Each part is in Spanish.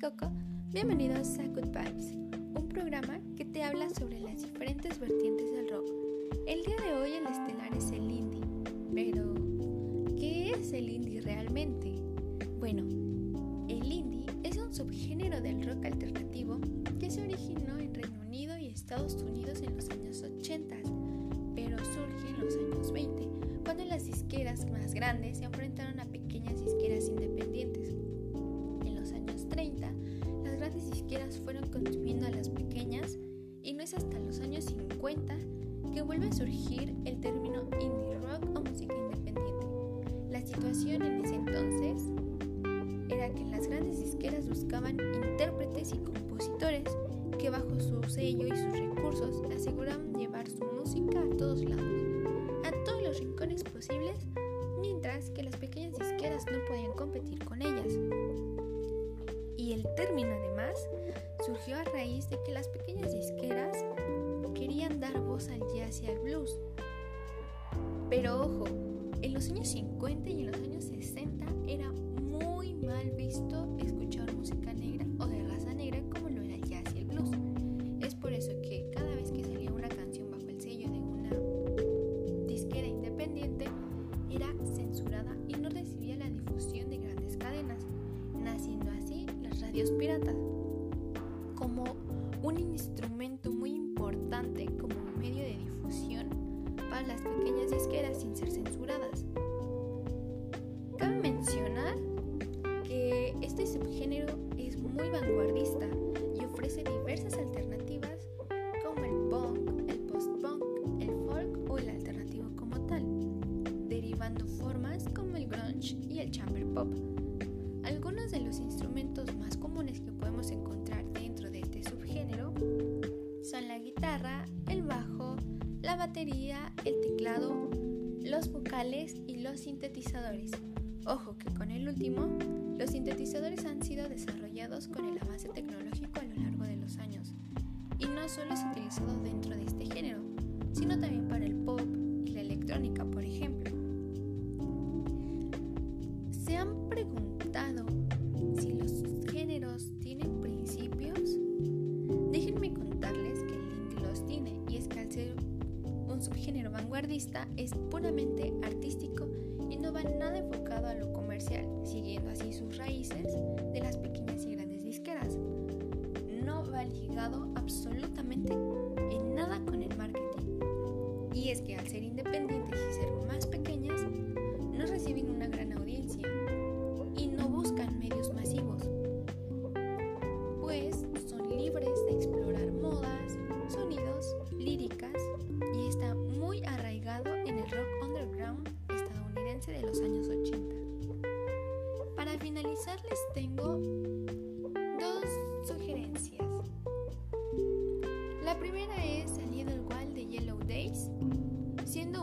Coco, bienvenidos a Good Vibes, un programa que te habla sobre las diferentes vertientes del rock. El día de hoy el estelar es el indie, pero ¿qué es el indie realmente? Bueno, el indie es un subgénero del rock alternativo que se originó en Reino Unido y Estados Unidos en los años 80, pero surge en los años 20, cuando las disqueras más grandes se enfrentaron a pequeñas disqueras independientes fueron consumiendo a las pequeñas y no es hasta los años 50 que vuelve a surgir el término indie rock o música independiente. La situación en ese entonces era que las grandes disqueras buscaban intérpretes y compositores que bajo su sello y sus recursos aseguraban llevar su música a todos lados, a todos los rincones posibles, mientras que las pequeñas disqueras no podían competir con ellas y el término además surgió a raíz de que las pequeñas disqueras querían dar voz al jazz y al blues. Pero ojo, en los años 50 y en los años 60 era muy mal visto escuchar música negra o de raza negra como lo era el jazz y el blues. Es por eso que cada vez que salía una canción bajo el sello de una disquera independiente era piratas como un instrumento muy importante como medio de difusión para las pequeñas disqueras sin ser censuradas. Cabe mencionar que este subgénero es muy vanguardista y ofrece diversas alternativas como el punk, el post-punk, el folk o el alternativo como tal, derivando formas como el grunge y el chamber pop. Algunos de los guitarra, el bajo, la batería, el teclado, los vocales y los sintetizadores. Ojo que con el último, los sintetizadores han sido desarrollados con el avance tecnológico a lo largo de los años y no solo es utilizado dentro de este género, sino también para el pop y la electrónica, por ejemplo. ¿Se han preguntado si los géneros un subgénero vanguardista es puramente artístico y no va nada enfocado a lo comercial, siguiendo así sus raíces de las pequeñas y grandes disqueras. No va ligado absolutamente en nada con el marketing. Y es que al ser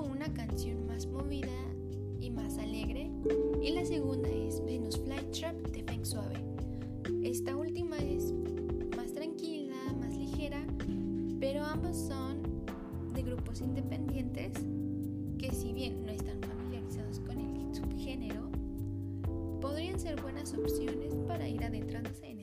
una canción más movida y más alegre, y la segunda es Venus Flytrap de Feng Suave. Esta última es más tranquila, más ligera, pero ambos son de grupos independientes que si bien no están familiarizados con el subgénero, podrían ser buenas opciones para ir adentrándose en